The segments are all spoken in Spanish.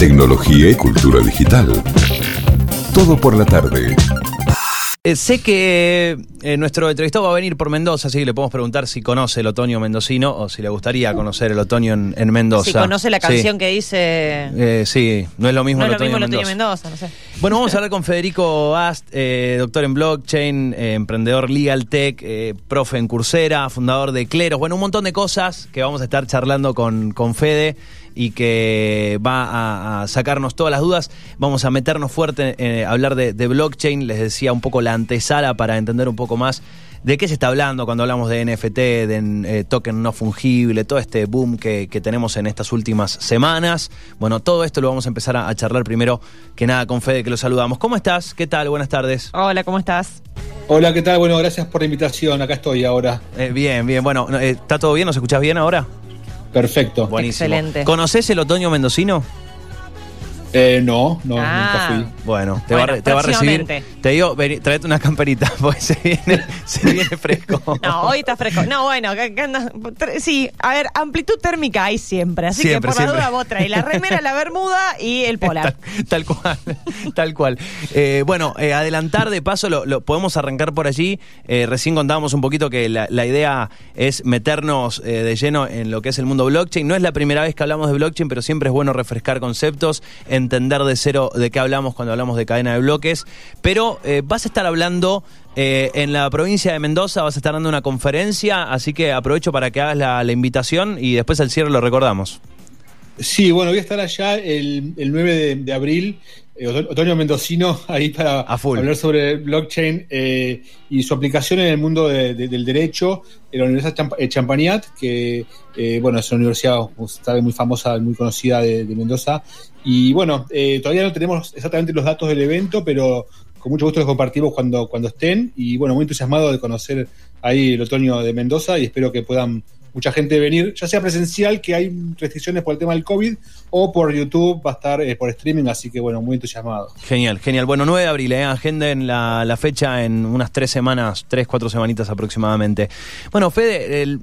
tecnología y cultura digital. Todo por la tarde. Eh, sé que eh, nuestro entrevistado va a venir por Mendoza, así que le podemos preguntar si conoce el otoño mendocino o si le gustaría conocer el otoño en, en Mendoza. Si conoce la Sí. canción que dice. Eh, sí, no es lo mismo no el es lo otoño mismo en el otoño en Mendoza, no sé. Bueno, vamos a hablar con Federico Ast, eh, doctor en blockchain, eh, emprendedor legal tech, eh, profe en Coursera, fundador de Cleros. Bueno, un montón de cosas que vamos a estar charlando con, con Fede y que va a, a sacarnos todas las dudas. Vamos a meternos fuerte en hablar de, de blockchain. Les decía un poco la antesala para entender un poco más de qué se está hablando cuando hablamos de NFT, de eh, token no fungible, todo este boom que, que tenemos en estas últimas semanas. Bueno, todo esto lo vamos a empezar a, a charlar primero que nada con Fede, que lo saludamos. ¿Cómo estás? ¿Qué tal? Buenas tardes. Hola, ¿cómo estás? Hola, ¿qué tal? Bueno, gracias por la invitación. Acá estoy ahora. Eh, bien, bien. Bueno, eh, ¿está todo bien? ¿Nos escuchás bien ahora? Perfecto. Buenísimo. Excelente. ¿Conoces el otoño mendocino? Eh, no, no, Ah. nunca fui. Bueno, te, Bueno, va, te va a recibir. Te digo, vení, traete una camperita, porque se viene, se viene fresco. No, hoy está fresco. No, bueno, que- que anda- tre- sí, a ver, amplitud térmica hay siempre. Así Siempre, que por siempre. la duda vos traes la remera, la bermuda y el polar. Tal, tal cual, tal cual. Eh, bueno, eh, adelantar de paso, lo, lo- podemos arrancar por allí. Eh, recién contábamos un poquito que la, la idea es meternos eh, de lleno en lo que es el mundo blockchain. No es la primera vez que hablamos de blockchain, pero siempre es bueno refrescar conceptos, entender de cero de qué hablamos cuando hablamos de cadena de bloques. Pero eh, vas a estar hablando eh, en la provincia de Mendoza, vas a estar dando una conferencia, así que aprovecho para que hagas la, invitación y después al cierre lo recordamos. Sí, bueno, voy a estar allá el, el 9 de, abril, otoño mendocino, ahí para hablar sobre blockchain eh, y su aplicación en el mundo de- de- del derecho en la Universidad Champ- eh, Champagnat, que eh, bueno, es una universidad sabe, muy famosa, muy conocida de, de Mendoza. Y bueno, eh, todavía no tenemos exactamente los datos del evento, pero con mucho gusto los compartimos cuando, cuando estén. Y bueno, muy entusiasmado de conocer ahí el otoño de Mendoza y espero que puedan mucha gente venir, ya sea presencial, que hay restricciones por el tema del COVID, o por YouTube, va a estar eh, por streaming, así que bueno, muy entusiasmado. Genial, genial. Bueno, 9 de abril, ¿eh? agenden la, la fecha en unas tres semanas, tres, cuatro semanitas aproximadamente. Bueno, Fede, el-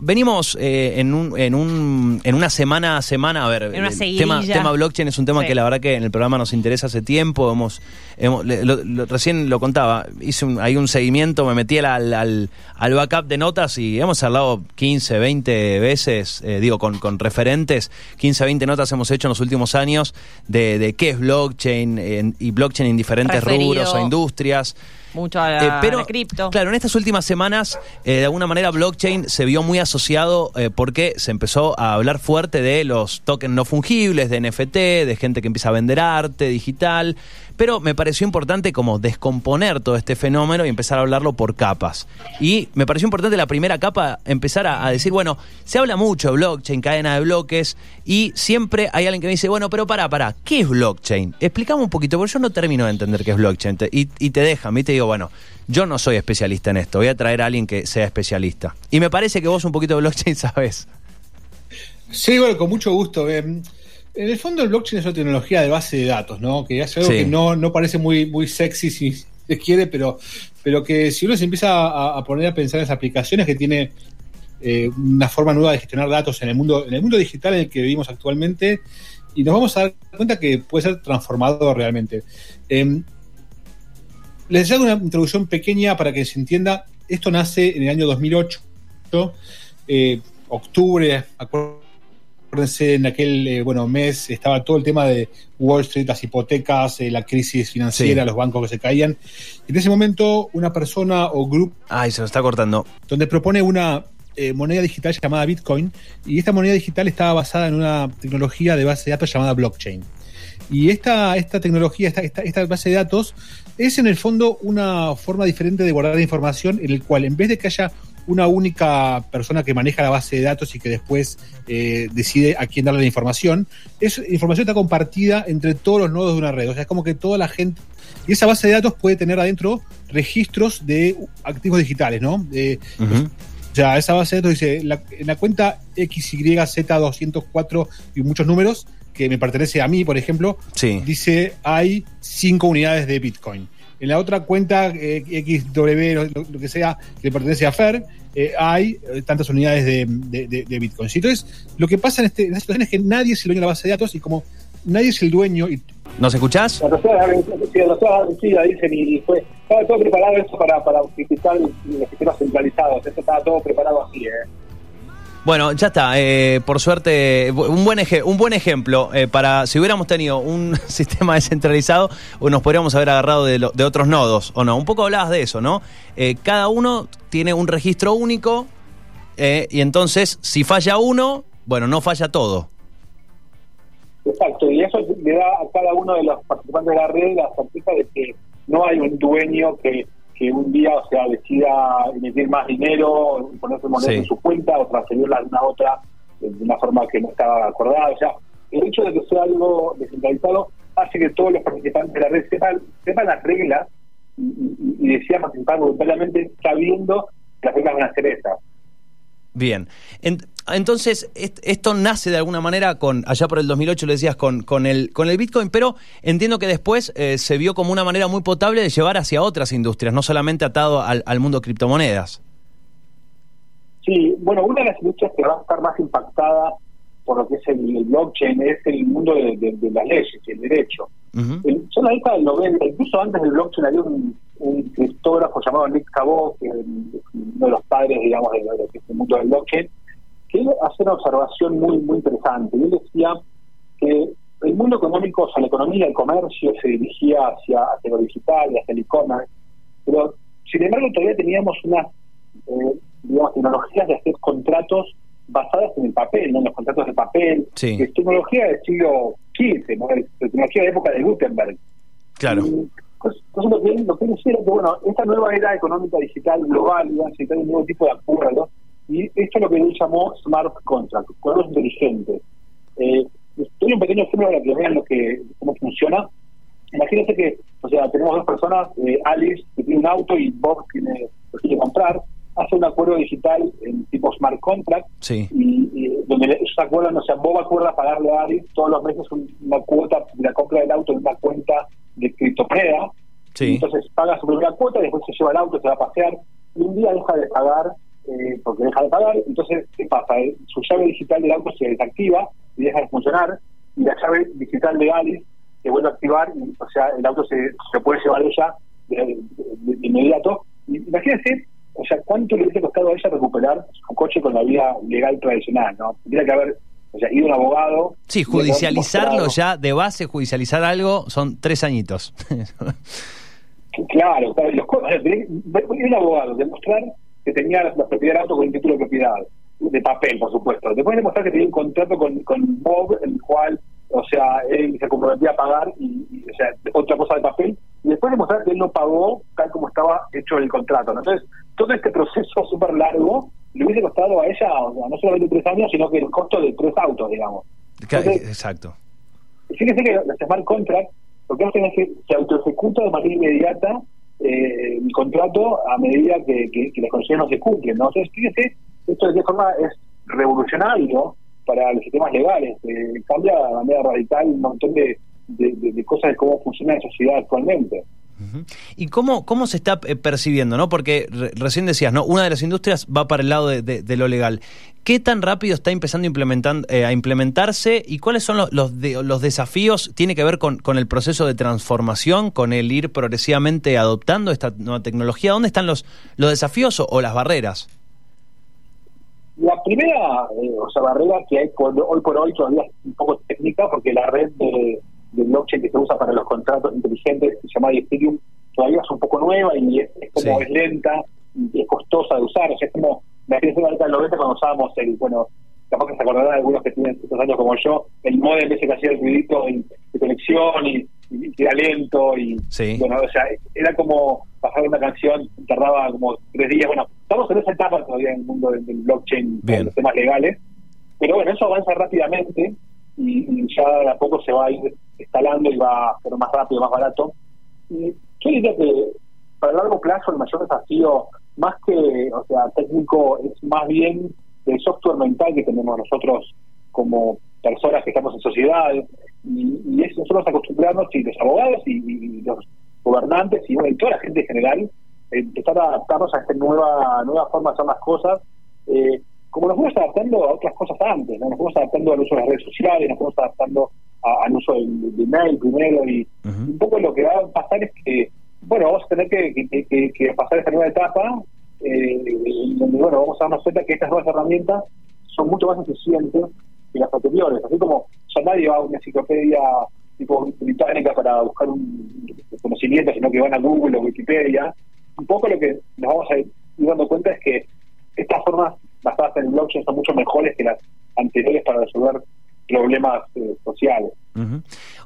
venimos eh, en, un, en, un, en una semana a semana, a ver, En una el tema, tema blockchain es un tema Sí. que la verdad que en el programa nos interesa hace tiempo, hemos, lo- lo- recién lo contaba, hice un, hay un seguimiento, me metí al, al, al- backup de notas y hemos hablado 15, 20 veces, eh, digo, con, con referentes, 15, 20 notas hemos hecho en los últimos años de, de qué es blockchain en- y blockchain en diferentes Referido. rubros o industrias. Mucho a la, Eh, pero, a la cripto. claro, en estas últimas semanas, eh, de alguna manera, blockchain se vio muy asociado eh, porque se empezó a hablar fuerte de los tokens no fungibles, de NFT, de gente que empieza a vender arte digital. Pero me pareció importante como descomponer todo este fenómeno y empezar a hablarlo por capas. Y me pareció importante la primera capa empezar a, decir, bueno, se habla mucho de blockchain, cadena de bloques, y siempre hay alguien que me dice, bueno, pero pará, pará, ¿qué es blockchain? Explicame un poquito, porque yo no termino de entender qué es blockchain. Te- y, y te dejan, ¿viste? Digo, bueno, yo no soy especialista en esto, voy a traer a alguien que sea especialista. Y me parece que vos un poquito de blockchain sabes. Sí, bueno, con mucho gusto. Eh, en el fondo el blockchain es una tecnología de base de datos, ¿no? Que es algo Sí. que no, no parece muy, muy sexy si se quiere, pero, pero que si uno se empieza a, a poner a pensar en las aplicaciones que tiene eh, una forma nueva de gestionar datos en el mundo, en el mundo digital en el que vivimos actualmente, y nos vamos a dar cuenta que puede ser transformador realmente. Eh, les hago una introducción pequeña para que se entienda. Esto nace en el año 2008, eh, octubre, acuérdense, en aquel eh, bueno mes estaba todo el tema de Wall Street, las hipotecas, eh, la crisis financiera, Sí. los bancos que se caían. En ese momento, una persona o grupo Ay, se nos está cortando. donde propone una eh, moneda digital llamada Bitcoin y esta moneda digital estaba basada en una tecnología de base de datos llamada blockchain. Y esta, esta tecnología, esta, esta, esta base de datos, es en el fondo una forma diferente de guardar información en el cual en vez de que haya una única persona que maneja la base de datos y que después eh, decide a quién darle la información, es información está compartida entre todos los nodos de una red. O sea, es como que toda la gente... Y esa base de datos puede tener adentro registros de activos digitales, ¿no? Eh, o sea, esa base de datos dice, la, en la cuenta XYZ204 y muchos números, que me pertenece a mí, por ejemplo, Sí. dice hay 5 unidades de Bitcoin. En la otra cuenta eh, XW, lo, lo que sea, que le pertenece a Fer, eh, hay eh, tantas unidades de, de- de- de Bitcoin. Entonces, lo que pasa en, este, en esta situación es que nadie se lo de la base de datos y como nadie es el dueño y ¿Nos escuchás? La dicen, y fue, estaba todo preparado eso para, para utilizar los sistemas centralizados. Eso estaba todo preparado así, ¿eh? Bueno, ya está. eh, por suerte, un buen, eje- un buen ejemplo eh, para si hubiéramos tenido un sistema descentralizado, nos podríamos haber agarrado de, lo- de otros nodos, ¿o no? Un poco hablabas de eso, ¿no? Eh, cada uno tiene un registro único eh, y entonces, si falla uno, bueno, no falla todo. Exacto, y eso le da a cada uno de los participantes de la red la certeza de que no hay un dueño que, que un día, o sea, decida emitir más dinero, ponerse moneda Sí. en su cuenta o transferirla a una otra eh, de una forma que no estaba acordada. O sea, el hecho de que sea algo descentralizado hace que todos los participantes de la red sepan, sepan las reglas y, y, y decidan participar voluntariamente sabiendo que las reglas van a ser esas. Bien. En- entonces, est- esto nace de alguna manera con, allá por el 2008 lo decías, con, con, el, con el Bitcoin, pero entiendo que después eh, se vio como una manera muy potable de llevar hacia otras industrias, no solamente atado al, al mundo criptomonedas. Sí, bueno, una de las industrias que va a estar más impactada por lo que es el, el blockchain es el mundo de, de- de las leyes y el derecho. En, ya en la década del 90, incluso antes del blockchain, había un, un criptógrafo llamado Nick Cabot, que es uno de los padres, digamos, de, lo que es el mundo del blockchain, que él hacía una observación muy, muy interesante. Él decía que el mundo económico, o sea, la economía, el comercio, se dirigía hacia, hacia lo digital y hacia el e-commerce, pero sin embargo todavía teníamos unas, eh, digamos, tecnologías de hacer contratos basadas en el papel, ¿no? en los contratos de papel, Sí. que es tecnología del siglo XV, ¿no? Es tecnología de época de Gutenberg. Claro. Y, pues, entonces lo que, él- lo que decía era que, bueno, esta nueva era económica digital global iba a necesitar un nuevo tipo de acuerdos, y esto es lo que él llamó smart contract, acuerdos inteligentes. Eh, doy un pequeño ejemplo para que vean lo que, cómo funciona. Imagínense que, o sea, tenemos dos personas, eh, Alice que tiene un auto y Bob tiene, lo quiere comprar, hace un acuerdo digital en tipo smart contract, Sí. y, y donde ellos se acuerdan, o sea, Bob acuerda pagarle a Alice todos los meses un- una cuota de la compra del auto en una cuenta de criptomoneda. Sí. Entonces paga su primera cuota, después se lleva el auto, se va a pasear, y un día deja de pagar eh, porque deja de pagar. Entonces, ¿qué pasa? Eh, Su llave digital del auto se desactiva y deja de funcionar, y la llave digital de Alice se vuelve a activar, y, o sea, el auto se, se puede llevar ella de, de- de- de inmediato. Y imagínense, o sea, cuánto le hubiese costado a ella recuperar su coche con la vía legal tradicional, ¿no? Tendría que haber, o sea, ido un abogado. Sí, judicializarlo ya de base, judicializar algo, son tres añitos. Claro, claro, los ir un abogado, demostrar que tenía la propiedad del auto con el título de propiedad, de papel, por supuesto. Después demostrar que tenía un contrato con, con Bob, el cual, o sea, él se comprometía a pagar, y, y, o sea, otra cosa de papel, y después demostrar que él no pagó tal como estaba hecho el contrato. ¿no? Entonces, todo este proceso súper largo le hubiese costado a ella, o sea, no solamente tres años, sino que el costo de tres autos, digamos. Entonces, Exacto. fíjense que los smart contracts lo que hacen es que se autoejecuta de manera inmediata eh, el contrato a medida que, que, que las condiciones no se cumplen. ¿no? Entonces, fíjense, esto de qué forma es revolucionario para los sistemas legales. Eh, cambia de manera radical un montón de, de, de- de cosas de cómo funciona la sociedad actualmente. ¿Y cómo, cómo se está eh, percibiendo? ¿no? Porque re- recién decías, ¿no? Una de las industrias va para el lado de, lo legal. ¿Qué tan rápido está empezando eh, a implementarse y cuáles son los, los, de- los desafíos? ¿Tiene que ver con, el proceso de transformación, con el ir progresivamente adoptando esta nueva tecnología? ¿Dónde están los, los desafíos o, o las barreras? La primera, eh, o sea, barrera que hay por- hoy por hoy todavía es un poco técnica porque la red de, de blockchain que se usa para los contratos inteligentes, que se llama Ethereum, todavía es un poco nueva y es, es como Sí. es lenta y es costosa de usar. O sea, es como, imagínense en la década del 90 cuando usábamos el, bueno, capaz que se acordarán algunos que tienen estos años como yo, el modem ese que hacía el ruidito de, de conexión y, y que era lento y Sí. bueno, o sea, era como bajar una canción, tardaba como tres días. Bueno, estamos en esa etapa todavía en el mundo del, del blockchain, Bien. los temas legales, pero bueno, eso avanza rápidamente y, y ya de a poco se va a ir instalando y va a ser más rápido, más barato. Y yo diría que para el largo plazo el mayor desafío, más que, o sea, técnico, es más bien el software mental que tenemos nosotros como personas que estamos en sociedad y, y es nosotros acostumbrarnos y los abogados y, y los gobernantes y, bueno, y toda la gente en general eh, empezar a adaptarnos a esta nueva nueva forma de hacer las cosas eh, como nos fuimos adaptando a otras cosas antes ¿no? nos fuimos adaptando al uso de las redes sociales nos fuimos adaptando al uso del, del email primero y un poco lo que va a pasar es que, bueno, vamos a tener que, que- que- que pasar esta nueva etapa, eh, donde, bueno, vamos a darnos cuenta que estas nuevas herramientas son mucho más eficientes que las anteriores. Así como ya nadie va a una enciclopedia tipo británica para buscar un conocimiento, sino que van a Google o Wikipedia. Un poco lo que nos vamos a ir dando cuenta es que estas formas basadas en el blockchain son mucho mejores que las anteriores para resolver problemas eh, sociales.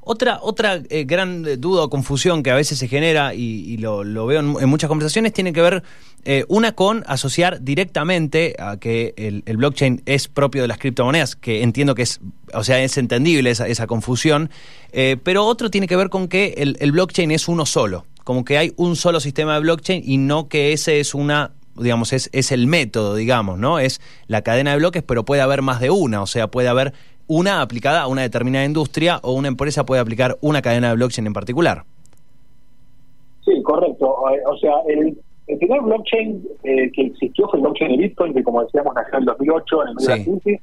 Otra, otra eh, gran eh, duda o confusión que a veces se genera, y, lo, lo veo en, muchas conversaciones, tiene que ver una con asociar directamente a que el, blockchain es propio de las criptomonedas, que entiendo que es, o sea, es entendible esa, esa confusión, pero otro tiene que ver con que el, el blockchain es uno solo, como que hay un solo sistema de blockchain y no que ese es una digamos, es, es el método, digamos, ¿no? Es la cadena de bloques, pero puede haber más de una, o sea, puede haber una aplicada a una determinada industria o una empresa puede aplicar una cadena de blockchain en particular. Sí, correcto. Eh, O sea, el, el primer blockchain eh, que existió fue el blockchain de Bitcoin, que como decíamos nació en el 2008 en el medio de la Sí. crisis.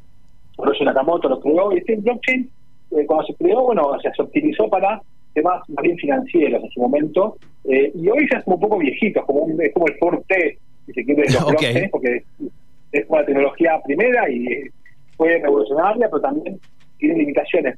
Satoshi Nakamoto lo creó y este blockchain, eh, cuando se creó, bueno, o sea, se optimizó para temas más bien financieros en su momento eh, y hoy ya es como un poco viejito, es como, un, es como el Forte, si se quiere, de los Ok. blockchains, porque es, una tecnología primera y fue revolucionaria, pero también tiene limitaciones.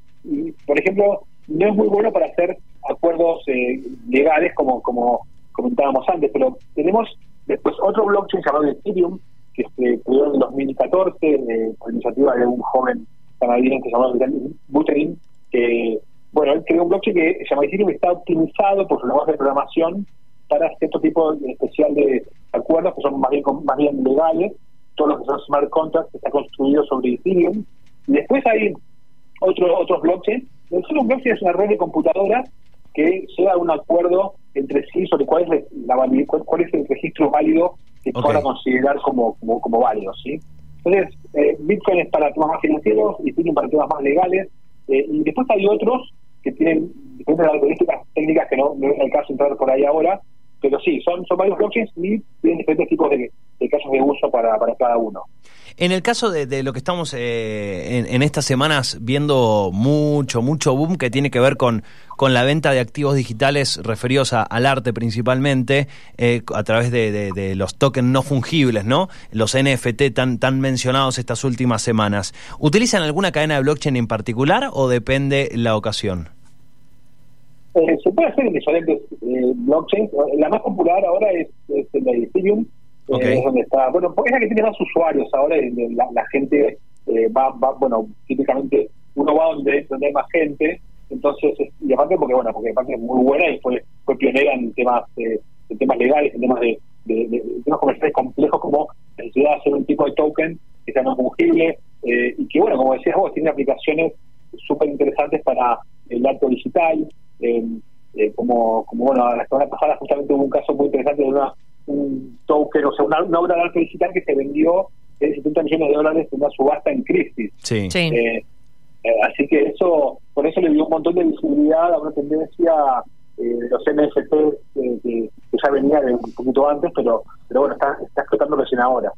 Por ejemplo, no es muy bueno para hacer acuerdos eh, legales, como, como comentábamos antes, pero tenemos después otro blockchain llamado Ethereum, que se creó en el 2014 eh, por iniciativa de un joven canadiense llamado Buterin, que, bueno, él creó un blockchain que se llama Ethereum está optimizado por su lenguaje de programación para cierto tipo especial de acuerdos que son más bien, más bien legales, todos los que son smart contracts que está construido sobre Ethereum. Y después hay otro, otros blockchains. El solo blockchain es una red de computadoras que llega a un acuerdo entre sí sobre cuál es la cuál, cuál es el registro válido que Ok. pueda considerar como, como, como válido, ¿sí? Entonces, eh, Bitcoin es para temas más financieros Ethereum para temas más legales. eh, y después hay otros que tienen diferentes características técnicas que no, no es el caso entrar por ahí ahora, pero sí, son, son varios blockchains y tienen diferentes tipos de, de casos de uso para, para cada uno. En el caso de, de lo que estamos eh, en, en estas semanas viendo mucho, mucho boom que tiene que ver con, con la venta de activos digitales referidos a- al arte principalmente, eh, a través de, de- de los tokens no fungibles, ¿no? Los NFT tan, tan mencionados estas últimas semanas. ¿Utilizan alguna cadena de blockchain en particular o depende la ocasión? Eh, se puede hacer en diferentes eh, blockchains. La más popular ahora es, es el de Ethereum, eh, es donde está, bueno, porque es la que tiene más usuarios ahora, y la, la gente eh, va, va, bueno, típicamente uno va donde, donde hay más gente, entonces, es- y aparte porque, bueno, porque aparte es muy buena y fue, fue pionera en temas, eh, en temas legales, en temas de, de, de- de temas comerciales complejos como la necesidad de hacer un tipo de token que sea no fungible eh, y que, bueno, como decías vos, tiene aplicaciones súper interesantes para el arte digital, como, como bueno, la semana pasada justamente hubo un caso muy interesante de una, un token, o sea, una, una obra de arte digital que se vendió de 70 millones de dólares en una subasta en crisis. Sí. Sí. Eh, eh, así que eso, por eso le dio un montón de visibilidad a una tendencia eh, de los NFT eh, que, ya venía un poquito antes, pero pero bueno, está, está explotando recién ahora.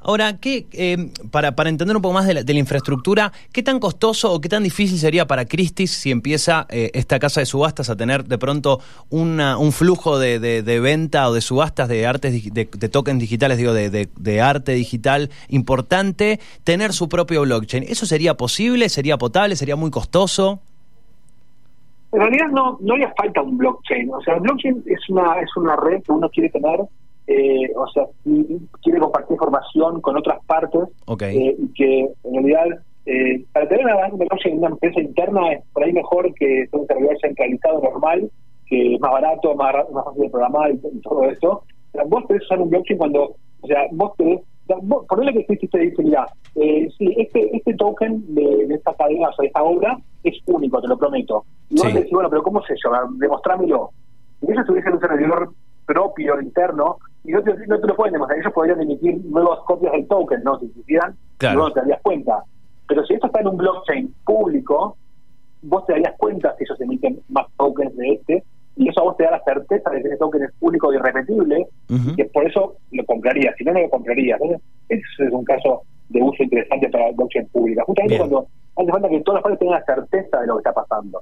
Ahora, ¿qué, eh, para, para entender un poco más de la, de la infraestructura, ¿qué tan costoso o qué tan difícil sería para Christie's si empieza eh, esta casa de subastas a tener de pronto una, un flujo de, de- de venta o de subastas de artes de, tokens digitales, digo, de arte digital importante, tener su propio blockchain? ¿Eso sería posible? ¿Sería potable? ¿Sería muy costoso? En realidad no, no le falta un blockchain. O sea, el blockchain es una, es una red que uno quiere tener, eh, o sea, quiere compartir información con otras partes Ok. eh, y que en realidad eh, para tener una, un blockchain en una empresa interna es por ahí mejor que un servidor centralizado normal, que es más barato, más, más fácil de programar y, y todo eso. O sea, vos podés usar un blockchain cuando, o sea, vos sea, vos, ponele que existe y te dice, mira, eh, sí, este, este token de, de esta cadena, o sea, de esta obra, es único, te lo prometo. Y vos Sí. te decís, bueno, pero ¿cómo sé yo? Demostrámelo. Si ellos tuviesen un servidor propio, interno, y no te, no te lo pueden demostrar, ellos podrían emitir nuevas copias del token, ¿no? Si quisieran, Claro. y no te darías cuenta. Pero si esto está en un blockchain público, vos te darías cuenta si ellos emiten más tokens de este, y eso a vos te da la certeza de que ese token es único y irrepetible, Ujú. y que por eso lo comprarías, si no, no lo comprarías. Entonces, ese es un caso de uso interesante para la blockchain pública. Justamente Bien. cuando hace falta que todas las partes tengan la certeza de lo que está pasando.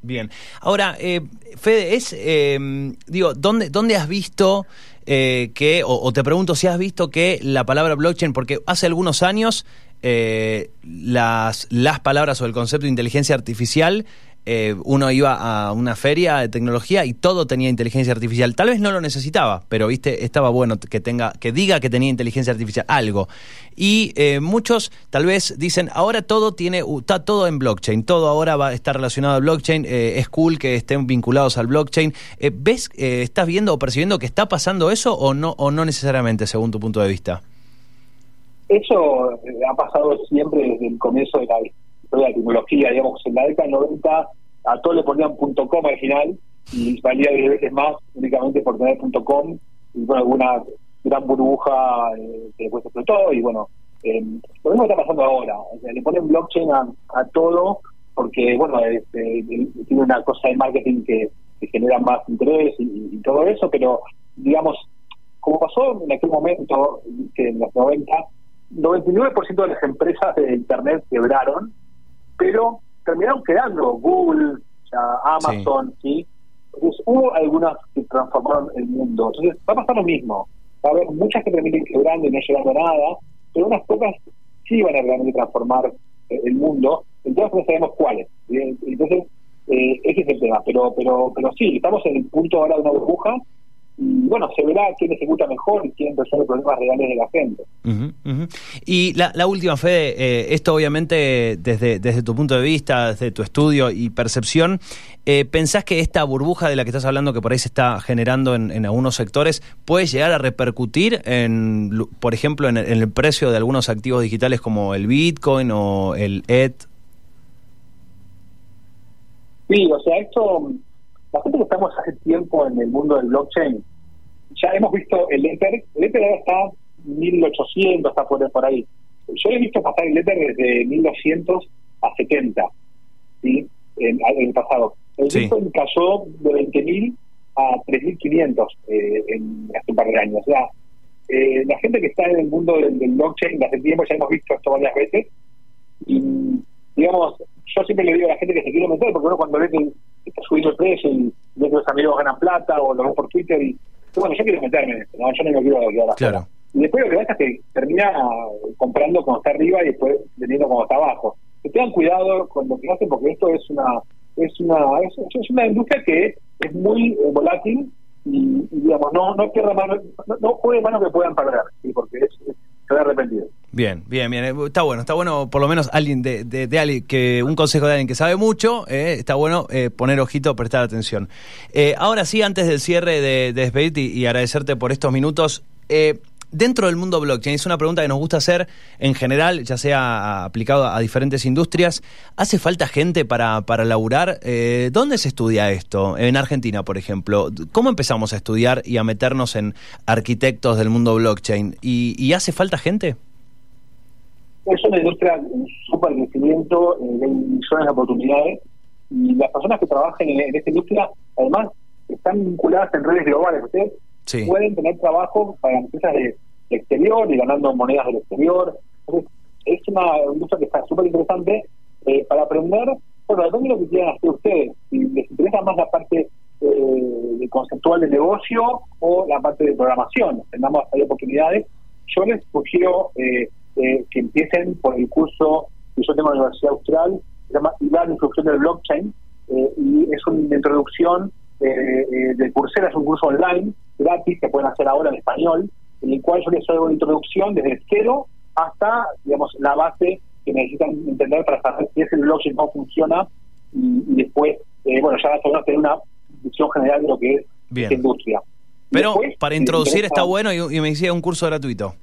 Bien. Ahora, eh, Fede, es, eh, digo, ¿dónde, ¿dónde has visto eh, que, o, o, te pregunto si has visto que la palabra blockchain, porque hace algunos años eh, las, las palabras o el concepto de inteligencia artificial eh, uno iba a una feria de tecnología y todo tenía inteligencia artificial. Tal vez no lo necesitaba, pero viste, estaba bueno que tenga, que diga que tenía inteligencia artificial, algo. Y eh, muchos tal vez dicen, ahora todo tiene, está todo en blockchain, todo ahora va a estar relacionado al blockchain, eh, es cool que estén vinculados al blockchain. ¿Ves, estás viendo o percibiendo que está pasando eso o no, o no necesariamente, según tu punto de vista? Eso ha pasado siempre desde el comienzo de la de la tecnología, digamos, en la década 90 a todos le ponían .com al final y valía 10 veces más únicamente por tener .com y bueno, alguna gran burbuja eh, que después explotó y bueno, eh, lo mismo está pasando ahora, o sea, le ponen blockchain a, a todo porque bueno, este, tiene una cosa de marketing que, genera más interés y, todo eso, pero digamos, como pasó en aquel momento, que en los 90, 99% de las empresas de Internet quebraron, pero terminaron quedando Google, Amazon, ¿sí? ¿sí? Entonces hubo algunas que transformaron el mundo. Entonces va a pasar lo mismo. Va a haber muchas que terminen quebrando y no llegando a nada, pero unas pocas sí van a realmente transformar eh, el mundo. Entonces no sabemos cuáles. Entonces, eh, ese es el tema. Pero, pero, pero sí, estamos en el punto ahora de una burbuja y bueno, se verá quién ejecuta mejor y quién resuelve problemas reales de la gente. Uh -huh, uh -huh. Y la, la, última, Fede, eh, esto obviamente desde, desde tu punto de vista, desde tu estudio y percepción, eh, ¿pensás que esta burbuja de la que estás hablando, que por ahí se está generando en, en algunos sectores, puede llegar a repercutir, en, por ejemplo, en el, en el precio de algunos activos digitales como el Bitcoin o el ETH? Sí, o sea, esto la gente que estamos hace tiempo en el mundo del blockchain, ya hemos visto el Ether, el Ether ahora está 1800, está por, por ahí. Yo he visto pasar el Ether desde 1200 a 70, ¿sí? En, en el pasado. El sí. Bitcoin cayó de 20.000 a 3.500 eh, en hace un par de años. O sea, eh, la gente que está en el mundo del, del blockchain, hace tiempo ya hemos visto esto varias veces, y digamos, yo siempre le digo a la gente que se quiere meter, porque uno cuando ve que está subiendo el precio y ve que los amigos ganan plata o lo ven por Twitter y bueno, yo quiero meterme en esto, ¿no? yo no me quiero quedar claro. Y después lo que pasa es que termina comprando cuando está arriba y después vendiendo cuando está abajo. Que tengan cuidado con lo que hacen porque esto es una es una es, es una industria que es muy eh, volátil y, y, digamos no no pierda mano no, no juegue manos que puedan perder ¿sí? porque es, es se ve arrepentido. Bien, bien, bien. Está bueno, está bueno por lo menos alguien de, de, de alguien que un consejo de alguien que sabe mucho, eh, está bueno eh, poner ojito, prestar atención. Eh, ahora sí, antes del cierre de, de y, agradecerte por estos minutos, eh, dentro del mundo blockchain, es una pregunta que nos gusta hacer en general, ya sea aplicado a diferentes industrias. ¿Hace falta gente para, para laburar? Eh, ¿Dónde se estudia esto? En Argentina, por ejemplo. ¿Cómo empezamos a estudiar y a meternos en arquitectos del mundo blockchain? ¿Y, y hace falta gente? Es una industria en súper crecimiento, eh, hay millones de oportunidades y las personas que trabajan en, en esta industria, además, están vinculadas en redes globales. Ustedes sí. pueden tener trabajo para empresas de, de, exterior y ganando monedas del exterior. Entonces, es una industria que está súper interesante eh, para aprender. Bueno, depende de lo que quieran hacer ustedes. Si les interesa más la parte eh, conceptual de negocio o la parte de programación, tengamos hay oportunidades. Yo les sugiero eh, que empiecen por el curso que yo tengo en la Universidad Austral, se llama la Instrucción del Blockchain, eh, y es una introducción eh, de Coursera, es un curso online gratis que pueden hacer ahora en español, en el cual yo les hago una introducción desde cero hasta, digamos, la base que necesitan entender para saber si es el blockchain, cómo funciona, y, y después, eh, bueno, ya van a tener una visión general de lo que es Bien. esta industria. Pero después, para introducir está bueno y, y, me decía un curso gratuito.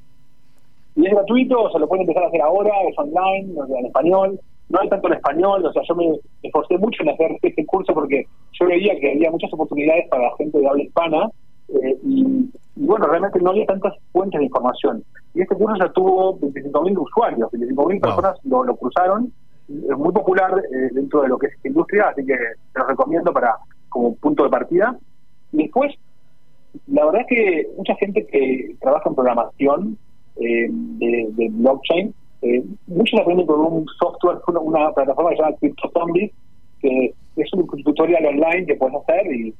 Y es gratuito, o sea, lo pueden empezar a hacer ahora, es online, o sea, en español, no hay tanto en español, o sea, yo me esforcé mucho en hacer este curso porque yo veía que había muchas oportunidades para la gente de habla hispana, eh, y, y, bueno, realmente no había tantas fuentes de información. Y este curso ya tuvo 25.000 usuarios, 25.000 wow. personas lo, lo, cruzaron, es muy popular eh, dentro de lo que es esta industria, así que te lo recomiendo para como punto de partida. Y después, la verdad es que mucha gente que trabaja en programación de, de, blockchain Eh, muchos aprenden con un software, una, plataforma que se llama CryptoZombie, que es un tutorial online que puedes hacer y,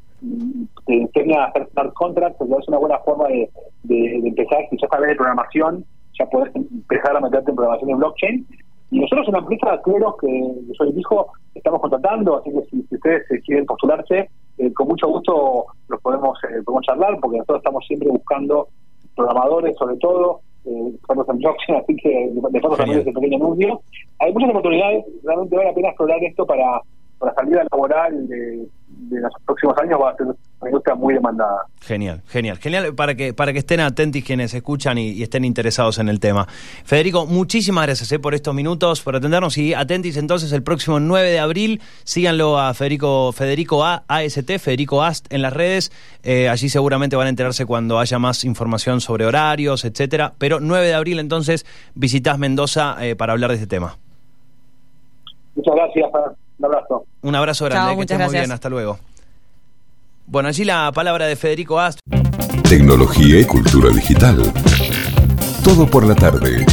te enseña a hacer smart contracts, porque es una buena forma de, de, de empezar, si ya sabes de programación, ya puedes empezar a meterte en programación en blockchain. Y nosotros una empresa, claro, que yo soy hijo, estamos contratando, así que si, ustedes quieren postularse, eh, con mucho gusto los podemos, eh, podemos charlar, porque nosotros estamos siempre buscando programadores, sobre todo, eh, estamos en blockchain, así que de paso también ese pequeño anuncio. Hay muchas oportunidades, realmente vale la pena explorar esto para, para la salida laboral de, de los próximos años, va a ser una industria muy demandada. Genial, genial, genial para que para que estén atentos quienes escuchan y, y, estén interesados en el tema. Federico, muchísimas gracias eh, por estos minutos, por atendernos y atentis entonces el próximo 9 de abril, síganlo a Federico Federico a, AST, Federico Ast en las redes, eh, allí seguramente van a enterarse cuando haya más información sobre horarios, etcétera, pero 9 de abril entonces visitas Mendoza eh, para hablar de este tema. Muchas gracias, un abrazo. Un abrazo grande, Chao, que estés muy bien, hasta luego. Bueno, allí la palabra de Federico Ast. Tecnología y cultura digital. Todo por la tarde.